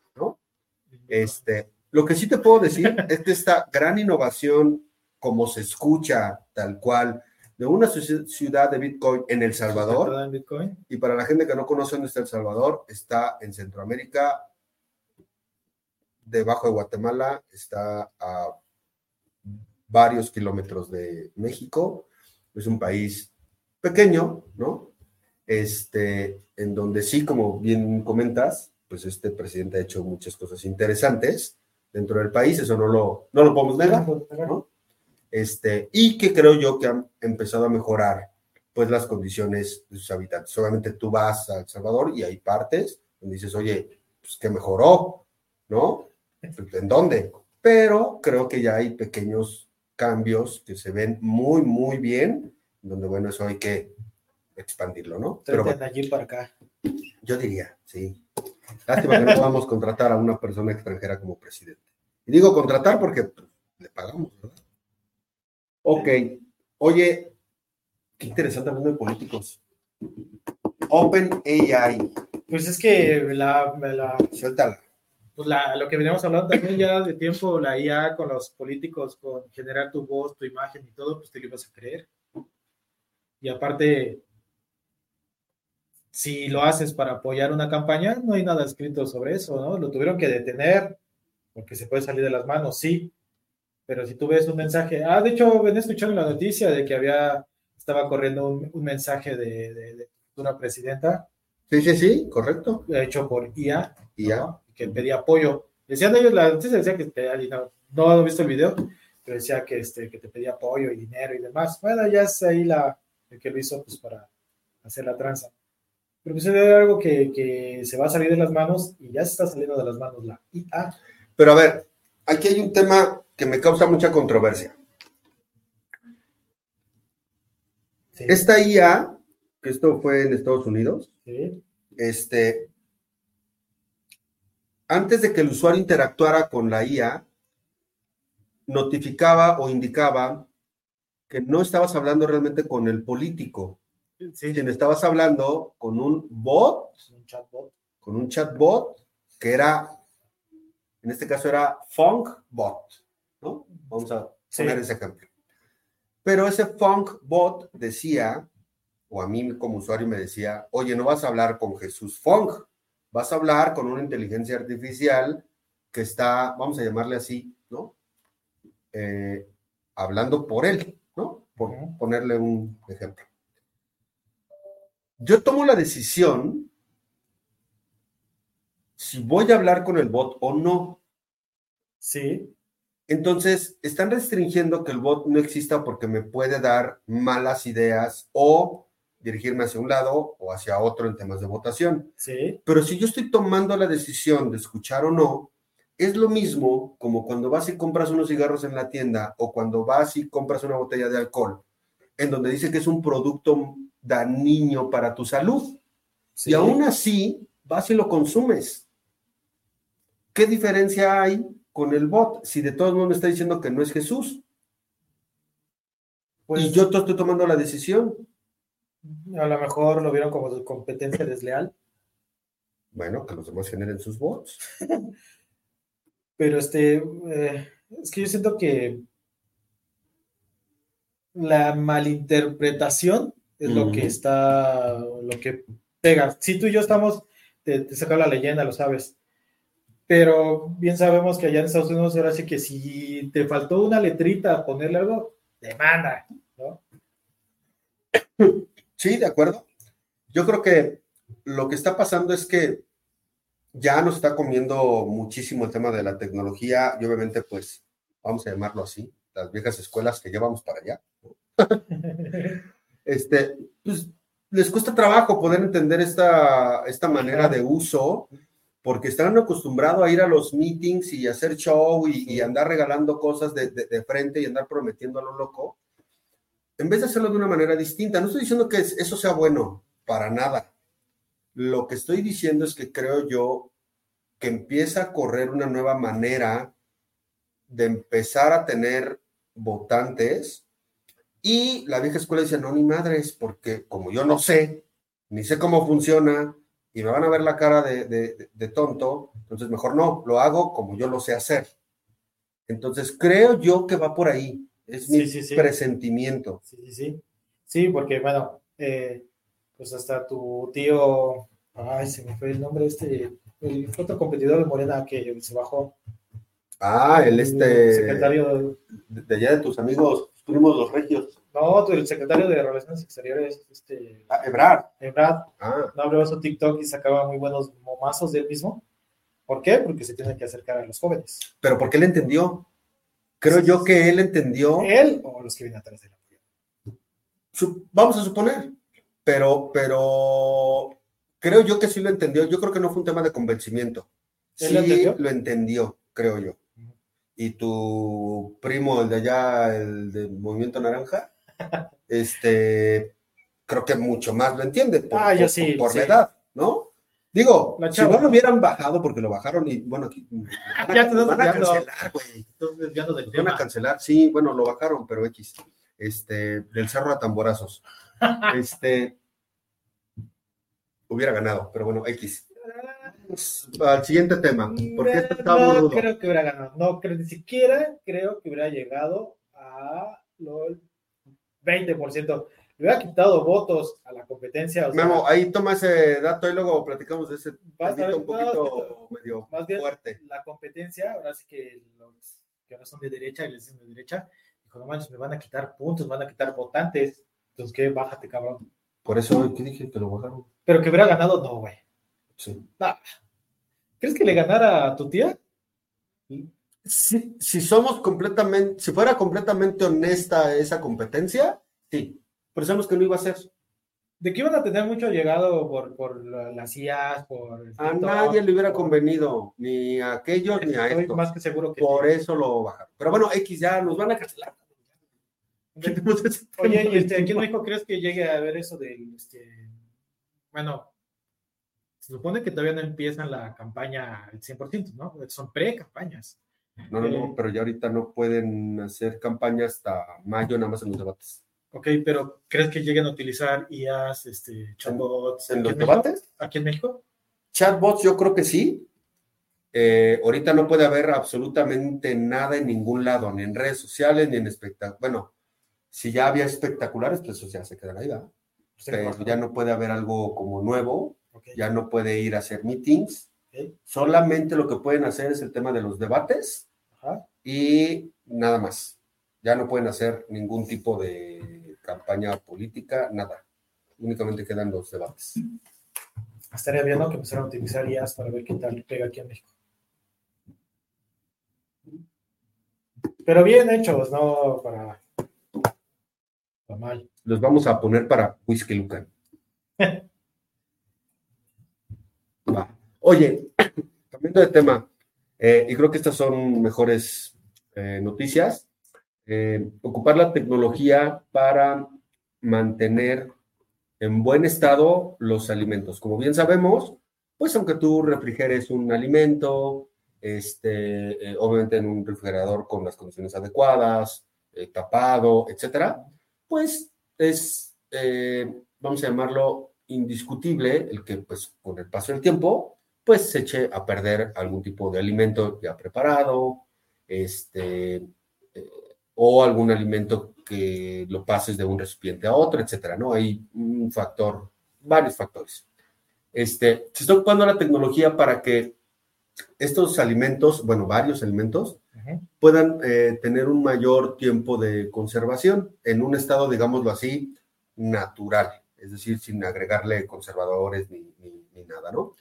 Este, lo que sí te puedo decir es que esta gran innovación, como se escucha tal cual, de una ci- ciudad de Bitcoin en El Salvador, Todo en Bitcoin. y para la gente que no conoce dónde está El Salvador, está en Centroamérica, debajo de Guatemala, está a varios kilómetros de México. Es un país pequeño, ¿no? Este, en donde sí, como bien comentas, pues este presidente ha hecho muchas cosas interesantes dentro del país, eso no lo, no lo podemos negar, ¿no? Este, y que creo yo que han empezado a mejorar pues las condiciones de sus habitantes. Obviamente tú vas a El Salvador y hay partes donde dices, oye, pues que mejoró, ¿no? ¿En dónde? Pero creo que ya hay pequeños cambios que se ven muy, muy bien, donde bueno, eso hay que expandirlo, ¿no? Pero Tráete bueno, a Nayib para acá. yo diría, sí. Lástima que no podamos contratar a una persona extranjera como presidente. Y digo contratar porque pues, le pagamos, ¿verdad? Ok. Oye, qué interesante hablando de políticos. Open AI. Pues es que la, la, Suéltala. pues la- lo que veníamos hablando también ya de tiempo, la IA con los políticos, con generar tu voz, tu imagen y todo, pues te lo ibas a creer. Y aparte, si lo haces para apoyar una campaña, no hay nada escrito sobre eso, ¿no? Lo tuvieron que detener porque se puede salir de las manos, sí. Pero si tú ves un mensaje, ah, de hecho, venía escuchando la noticia de que había, estaba corriendo un, un mensaje de, de, de futura presidenta Sí, sí, sí, correcto. hecho por IA. ¿no? que pedía apoyo. Decían ellos, la noticia decía que te, no, no he visto el video, pero decía que, este, que te pedía apoyo y dinero y demás. Bueno, ya es ahí la, el que lo hizo pues, para hacer la tranza. Pero pues es algo que, que se va a salir de las manos y ya se está saliendo de las manos la IA. Pero a ver, aquí hay un tema que me causa mucha controversia. Sí, Esta IA, que esto fue en Estados Unidos, sí, este, antes de que el usuario interactuara con la IA, notificaba o indicaba que no estabas hablando realmente con el político, sí, estabas hablando con un bot, un chatbot. con un chatbot, que era, en este caso era FunkBot, ¿no? Vamos a Sí. poner ese ejemplo. Pero ese FunkBot decía, o a mí como usuario me decía, oye, no vas a hablar con Jesús Funk, vas a hablar con una inteligencia artificial que está, vamos a llamarle así, ¿no? Eh, hablando por él, ¿no? Por ponerle un ejemplo. Yo tomo la decisión si voy a hablar con el bot o no. Sí, Entonces, están restringiendo que el bot no exista porque me puede dar malas ideas o dirigirme hacia un lado o hacia otro en temas de votación. Sí. Pero si yo estoy tomando la decisión de escuchar o no, es lo mismo como cuando vas y compras unos cigarros en la tienda o cuando vas y compras una botella de alcohol, en donde dice que es un producto dañino para tu salud. sí. Y aún así, vas y lo consumes. ¿Qué diferencia hay con el bot si de todos modos me está diciendo que no es Jesús? Pues, y yo to- estoy tomando la decisión. a lo mejor lo vieron como competencia desleal, Bueno, que los demás generen sus bots. pero este, eh, es que yo siento que la malinterpretación es lo que está, lo que pega. Si tú y yo estamos, te, te saca la leyenda, lo sabes. Pero bien sabemos que allá en Estados Unidos ahora sí que si te faltó una letrita, ponerle algo, demanda, ¿no? Sí, de acuerdo. Yo creo que lo que está pasando es que ya nos está comiendo muchísimo el tema de la tecnología y obviamente, pues, vamos a llamarlo así, las viejas escuelas que llevamos para allá. Este, pues, les cuesta trabajo poder entender esta, esta manera de uso porque están acostumbrados a ir a los meetings y hacer show y, y andar regalando cosas de, de- de frente y andar prometiendo a lo loco, en vez de hacerlo de una manera distinta. No estoy diciendo que es- eso sea bueno, para nada. Lo que estoy diciendo es que creo yo que empieza a correr una nueva manera de empezar a tener votantes y la vieja escuela dice, no, ni madres, porque como yo no sé, ni sé cómo funciona, y me van a ver la cara de, de- de tonto, entonces mejor no, lo hago como yo lo sé hacer. Entonces creo yo que va por ahí, es mi Sí, sí, sí. presentimiento. Sí, sí, sí. Sí, porque bueno, eh, pues hasta tu tío, ay, se me fue el nombre este, el otro competidor de Morena que se bajó. Ah, el este, secretario, de, de allá de tus amigos, primos los regios. no, el secretario de Relaciones Exteriores, este, Ah, Ebrard. Ebrard, Ah, no abrió su TikTok y sacaba muy buenos momazos de él mismo. ¿Por qué? Porque se tiene que acercar a los jóvenes. pero porque él entendió. Creo yo que él entendió. Él o los que vienen atrás de él. Vamos a suponer, pero, pero creo yo que sí lo entendió. Yo creo que no fue un tema de convencimiento. ¿Él Sí lo entendió? lo entendió, creo yo. Y tu primo, el de allá, el del Movimiento Naranja, este, creo que mucho más lo entiende por, Ah, yo por- sí, por la edad, ¿no? Digo, si no lo hubieran bajado porque lo bajaron y bueno, aquí van a, Ya te van a cancelar, güey. Van a tema. cancelar, sí, bueno, lo bajaron, pero X. Este, del cerro a tamborazos. Este, hubiera ganado, pero bueno, X. Al siguiente tema, porque este está no creo que hubiera ganado. No creo, ni siquiera creo que hubiera llegado a los 20%. Le hubiera quitado votos a la competencia. o sea, Memo, ahí toma ese dato y luego platicamos de ese ver- un poquito medio más bien- fuerte. la competencia, ahora sí que los que ahora son de derecha y les dicen de derecha, dijo, no manches, me van a quitar puntos, me van a quitar votantes. Entonces, ¿qué? Bájate, cabrón. Por eso, ¿qué dije? Que lo bajaron. Pero que hubiera ganado, no, güey. Sí. ¿Crees que le ganara a tu tía? Si, si somos completamente, si fuera completamente honesta esa competencia, sí. Pero sabemos que no iba a ser. De que iban a tener mucho llegado por, por la- las IAs, por... el A nadie le hubiera por- convenido, ni a aquellos ni a Estoy estos. más que seguro que Por sí. eso lo bajaron. Pero bueno, X ya nos van a cancelar. Oye, y este, ¿aquí en. México crees que llegue a haber eso del, este, bueno, se supone que todavía no empiezan la campaña al 100%, ¿no? Son pre-campañas. No, no, Eh. no, pero ya ahorita no pueden hacer campaña hasta mayo nada más en los debates. Ok, pero ¿crees que lleguen a utilizar IAs, este, chatbots? ¿En los México? debates? ¿Aquí en México? Chatbots yo creo que sí. Eh, ahorita no puede haber absolutamente nada en ningún lado, ni en redes sociales, ni en espectáculos. Bueno, si ya había espectaculares, pues eso ya se quedan ahí, ¿verdad? Pero ya no puede haber algo como nuevo, Ya no puede ir a hacer meetings. Solamente lo que pueden hacer es el tema de los debates Ajá. y nada más. Ya no pueden hacer ningún tipo de campaña política, nada. Únicamente quedan los debates. Estaría bien, ¿no? Que empezaran a utilizar IAs para ver qué tal pega aquí en México. Pero bien hechos, no para, para mal. Los vamos a poner para Whisky Lucan. Oye, cambiando de tema, eh, y creo que estas son mejores eh, noticias, eh, ocupar la tecnología para mantener en buen estado los alimentos. Como bien sabemos, pues aunque tú refrigeres un alimento, este, obviamente en un refrigerador con las condiciones adecuadas, tapado, etcétera, pues es, vamos a llamarlo, indiscutible el que, pues, con el paso del tiempo, pues se eche a perder algún tipo de alimento ya preparado, este, eh, o algún alimento que lo pases de un recipiente a otro, etcétera, ¿no? Hay un factor, varios factores. Este, se está ocupando la tecnología para que estos alimentos, bueno, varios alimentos, puedan eh, tener un mayor tiempo de conservación en un estado, digámoslo así, natural, es decir, sin agregarle conservadores ni, ni nada, ¿no?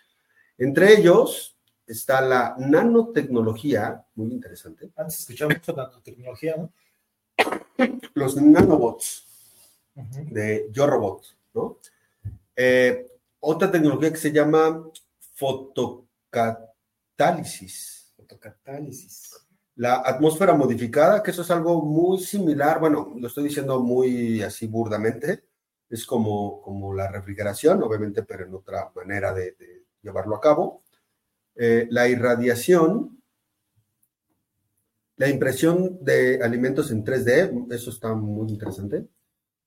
Entre ellos está la nanotecnología, muy interesante. Antes escuchaba mucho nanotecnología, ¿no? Los nanobots de Yo Robot, ¿no? Eh, otra tecnología que se llama fotocatálisis. Fotocatálisis. La atmósfera modificada, que eso es algo muy similar, bueno, lo estoy diciendo muy así burdamente, es como, como la refrigeración, obviamente, pero en otra manera de llevarlo a cabo. Eh, la irradiación, la impresión de alimentos en 3D, eso está muy interesante.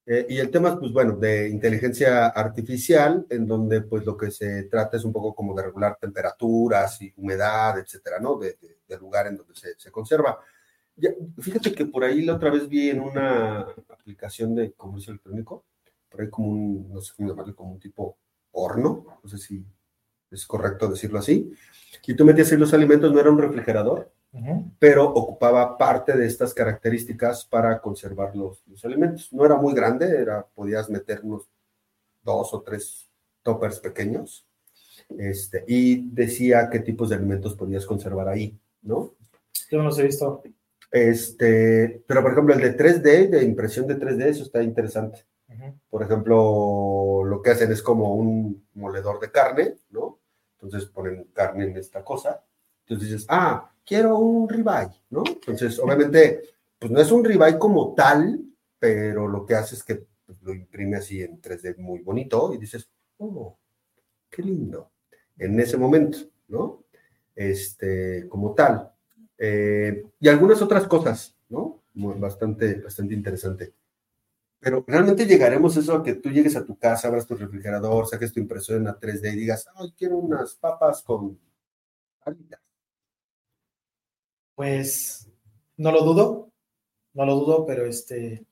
Eh, y el tema, pues bueno, de inteligencia artificial, en donde pues lo que se trata es un poco como de regular temperaturas y humedad, etcétera, ¿no? De, del lugar en donde se, se conserva. fíjate que por ahí la otra vez vi en una aplicación de comercio electrónico, por ahí como un, no sé cómo llamarlo, como un tipo horno, no sé si es correcto decirlo así. Y tú metías ahí los alimentos, no era un refrigerador, pero ocupaba parte de estas características para conservar los, alimentos. No era muy grande, era, podías meter unos dos o tres toppers pequeños. Este, y decía qué tipos de alimentos podías conservar ahí, ¿no? Yo no los he visto. Este, pero por ejemplo, el de 3D, de impresión de 3D, eso está interesante. Por ejemplo, lo que hacen es como un moledor de carne, ¿no? Entonces ponen carne en esta cosa, entonces dices, ah, quiero un ribeye, ¿no? Entonces, obviamente, pues no es un ribeye como tal, pero lo que hace es que pues, lo imprime así en 3D muy bonito y dices, oh, qué lindo, en ese momento, ¿no? Este, como tal. Eh, y algunas otras cosas, ¿no? Bastante, bastante interesante. Pero realmente llegaremos a eso a que tú llegues a tu casa, abras tu refrigerador, saques tu impresora en la 3D y digas, ay, quiero unas papas con Pues no lo dudo, no lo dudo, pero este,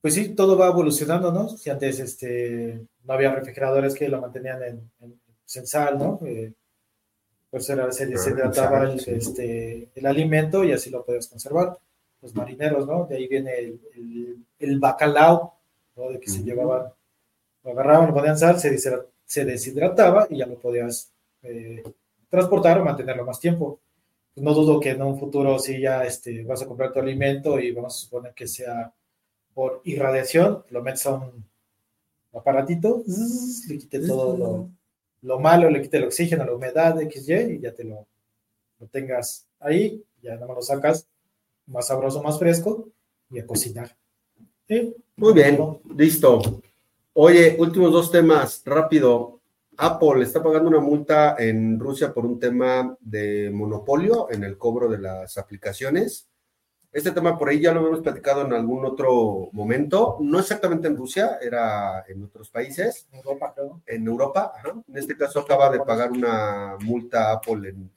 pues sí, todo va evolucionando, ¿no? Si antes este, no había refrigeradores que lo mantenían en, en, sal, ¿no? Eh, pues era, se deshidrataba el, este, el alimento y así lo podías conservar los marineros, ¿no? De ahí viene el, el, bacalao, ¿no? De que se llevaban, lo agarraban, lo ponían sal, se, se deshidrataba y ya lo podías eh, transportar o mantenerlo más tiempo. Pues no dudo que en un futuro si ya este, vas a comprar tu alimento y vamos a suponer que sea por irradiación, lo metes a un aparatito, le quite todo lo, lo, malo, le quite el oxígeno, la humedad, XY, y ya te lo, lo tengas ahí, ya nada más lo sacas más sabroso, más fresco y a cocinar. Muy bien, listo. Oye, últimos dos temas, rápido. Apple está pagando una multa en Rusia por un tema de monopolio en el cobro de las aplicaciones. Este tema por ahí ya lo hemos platicado en algún otro momento, no exactamente en Rusia, era en otros países. En Europa, En Europa, En este caso acaba de pagar una multa Apple en,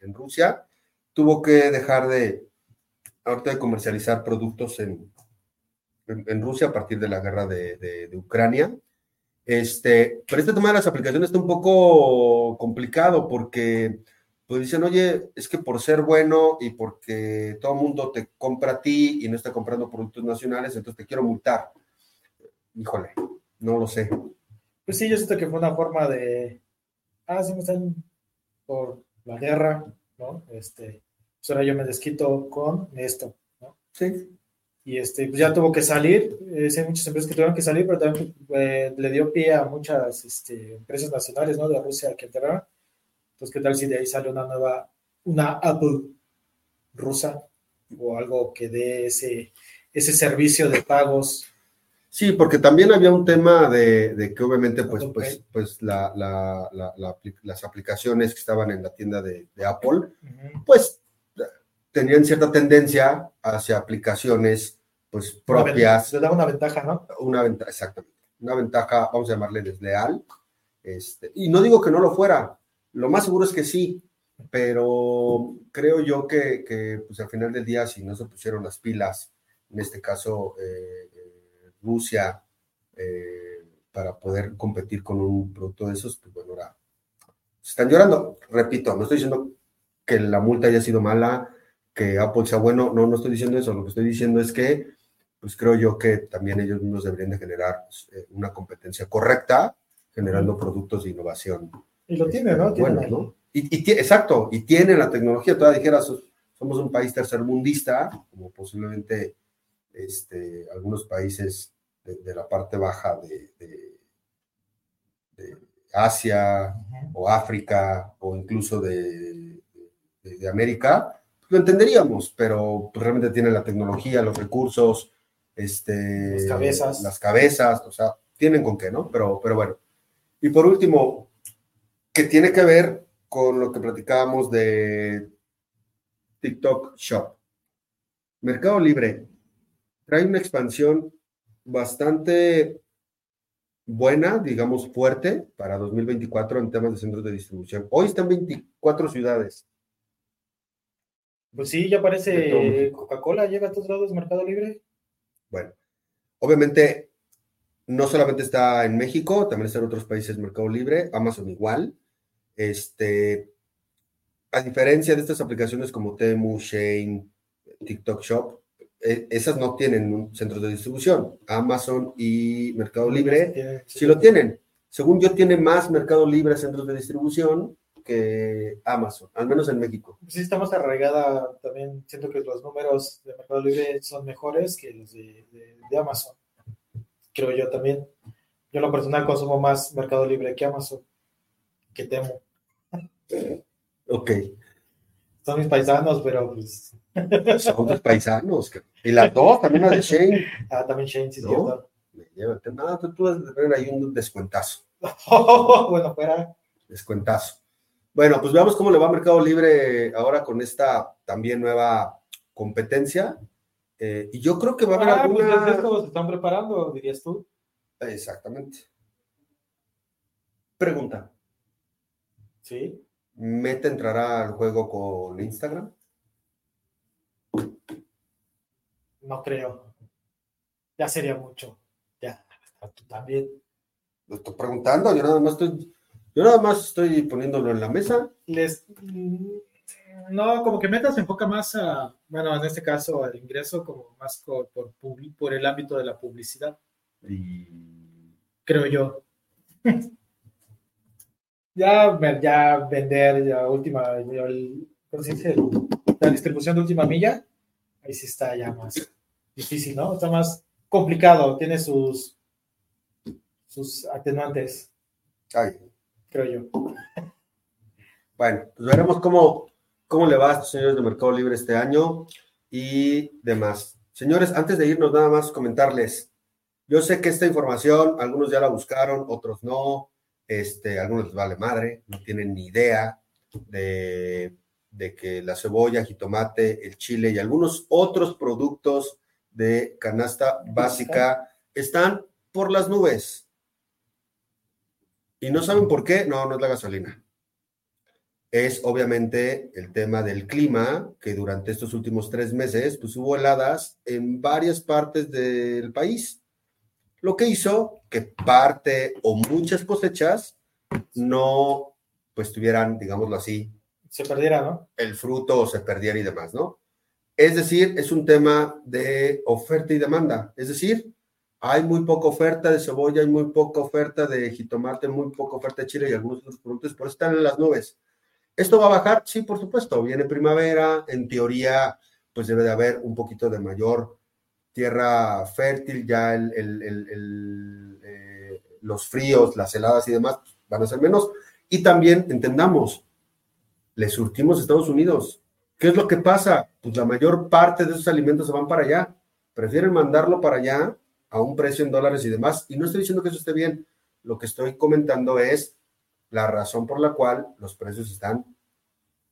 en Rusia. Tuvo que dejar de, ahorita de comercializar productos en, en, Rusia a partir de la guerra de, de, Ucrania. Este, pero este tema de las aplicaciones está un poco complicado porque pues dicen, oye, es que por ser bueno y porque todo el mundo te compra a ti y no está comprando productos nacionales, entonces te quiero multar. Híjole, no lo sé. Pues sí, yo siento que fue una forma de, ah, sí me están por la guerra, ¿no? Este, pues ahora yo me desquito con esto, ¿no? Sí. Y este, pues ya tuvo que salir. Eh, hay muchas empresas que tuvieron que salir, pero también eh, le dio pie a muchas este, empresas nacionales ¿no? de Rusia que entraron. Entonces, ¿qué tal si de ahí sale una nueva, una Apple rusa o algo que dé ese, ese servicio de pagos? Sí, porque también había un tema de, que obviamente pues, pues, pues la, las aplicaciones que estaban en la tienda de, Apple, pues tenían cierta tendencia hacia aplicaciones pues propias. Le da una ventaja, ¿no? Una ventaja, exactamente. Una ventaja, vamos a llamarle desleal. Este, y no digo que no lo fuera, lo más seguro es que sí, pero creo yo que, que pues al final del día, si no se pusieron las pilas, en este caso eh, Rusia, eh, para poder competir con un producto de esos, pues bueno, ahora están llorando. Repito, no estoy diciendo que la multa haya sido mala, que Apple sea bueno, no, no estoy diciendo eso, lo que estoy diciendo es que, pues creo yo que también ellos mismos deberían de generar eh, una competencia correcta, generando productos de innovación. Y lo tiene, ¿no? Bueno, ¿no? Y, exacto, y tiene la tecnología, todavía dijeras, somos un país tercermundista, como posiblemente este, algunos países de, la parte baja de, de, Asia o África o incluso de, América, lo entenderíamos, pero pues, realmente tiene la tecnología, los recursos, este, las cabezas. Las cabezas, o sea, tienen con qué, ¿no? Pero, pero bueno. Y por último, que tiene que ver con lo que platicábamos de TikTok Shop. Mercado Libre trae una expansión bastante buena, digamos fuerte, para 2024 en temas de centros de distribución. Hoy están 24 ciudades. Pues sí, ya parece Coca-Cola, llega a todos lados Mercado Libre. Bueno, obviamente no solamente está en México, también está en otros países Mercado Libre, Amazon igual. Este, a diferencia de estas aplicaciones como Temu, Shane, TikTok Shop, e, esas no tienen un centro de distribución. Amazon y Mercado Libre sí, lo tienen. Según yo, tiene más Mercado Libre centros de distribución que Amazon, al menos en México. Sí, estamos arraigada también. Siento que los números de Mercado Libre son mejores que los de, Amazon. Creo yo también. Yo, en lo personal, consumo más Mercado Libre que Amazon, que temo. Ok. Son mis paisanos, pero pues. Son tus paisanos. Y las dos, también las de Shane. Ah, también Shane, sí, ¿No? cierto. No, tú, tú vas a tener ahí un descuentazo. bueno, fuera. Descuentazo. Bueno, pues veamos cómo le va a Mercado Libre ahora con esta también nueva competencia. Eh, y yo creo que va a haber ah, pues alguna... se están preparando, dirías tú. Exactamente. Pregunta. Sí. ¿Meta entrará al juego con Instagram? No creo. Ya sería mucho. Ya, tú también. Lo estoy preguntando, yo nada más estoy yo nada más estoy poniéndolo en la mesa. Les, no, como que Meta se enfoca más a, bueno, en este caso al ingreso, como más por, por, el ámbito de la publicidad. Y... Creo yo. ya, ya vender, ya última, ¿cómo se dice? La distribución de última milla, ahí sí está ya más difícil, ¿no? Está más complicado, tiene sus, sus atenuantes. Ay, creo yo. Bueno, pues veremos cómo, cómo le va a estos señores de Mercado Libre este año y demás. Señores, antes de irnos, nada más comentarles. Yo sé que esta información, algunos ya la buscaron, otros no. Este, algunos les vale madre, no tienen ni idea de, de que la cebolla, jitomate, el chile y algunos otros productos de canasta básica están por las nubes. Y no saben por qué, no, no es la gasolina. Es obviamente el tema del clima, que durante estos últimos tres meses, pues hubo heladas en varias partes del país, lo que hizo que parte o muchas cosechas no, pues tuvieran, digámoslo así, se perdiera, ¿no? El fruto o se perdiera y demás, ¿no? Es decir, es un tema de oferta y demanda. Es decir, hay muy poca oferta de cebolla, hay muy poca oferta de jitomate, muy poca oferta de chile y algunos otros productos, por eso están en las nubes. ¿Esto va a bajar? Sí, por supuesto. Viene primavera, en teoría, pues debe de haber un poquito de mayor tierra fértil, ya eh, los fríos, las heladas y demás van a ser menos. Y también entendamos, le surtimos a Estados Unidos. ¿Qué es lo que pasa? Pues la mayor parte de esos alimentos se van para allá. Prefieren mandarlo para allá a un precio en dólares y demás. Y no estoy diciendo que eso esté bien. Lo que estoy comentando es la razón por la cual los precios están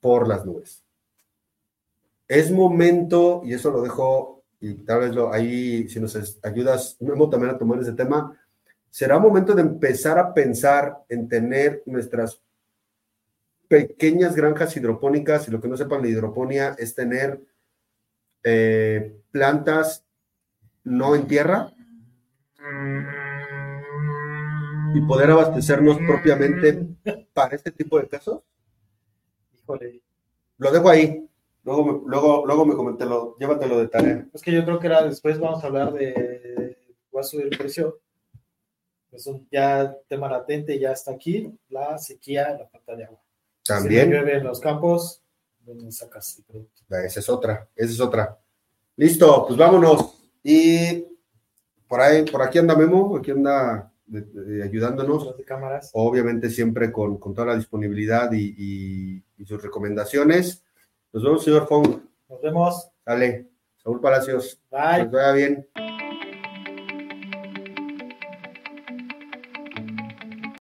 por las nubes. Es momento, y eso lo dejo, y tal vez lo, ahí, si nos ayudas, Memo, también a tomar ese tema, será momento de empezar a pensar en tener nuestras pequeñas granjas hidropónicas, y lo que no sepan, la hidroponía es tener eh, plantas no en tierra y poder abastecernos propiamente para este tipo de casos. Híjole. Lo dejo ahí. Luego me, luego, luego me comenté, lo, llévatelo de tarea. Es que yo creo que era después vamos a hablar de va a subir el precio. Es un ya tema latente, ya está aquí, la sequía, la falta de agua. También. Si llueve en los campos, donde sacas el producto. Esa es otra, esa es otra. Listo, pues vámonos. Y por ahí, por aquí anda Memo, aquí anda de, de, ayudándonos. De cámaras. Obviamente siempre con, con toda la disponibilidad y, y, y, sus recomendaciones. Nos vemos, señor Fong. Nos vemos. Dale, Saúl Palacios. Bye. Que vaya bien.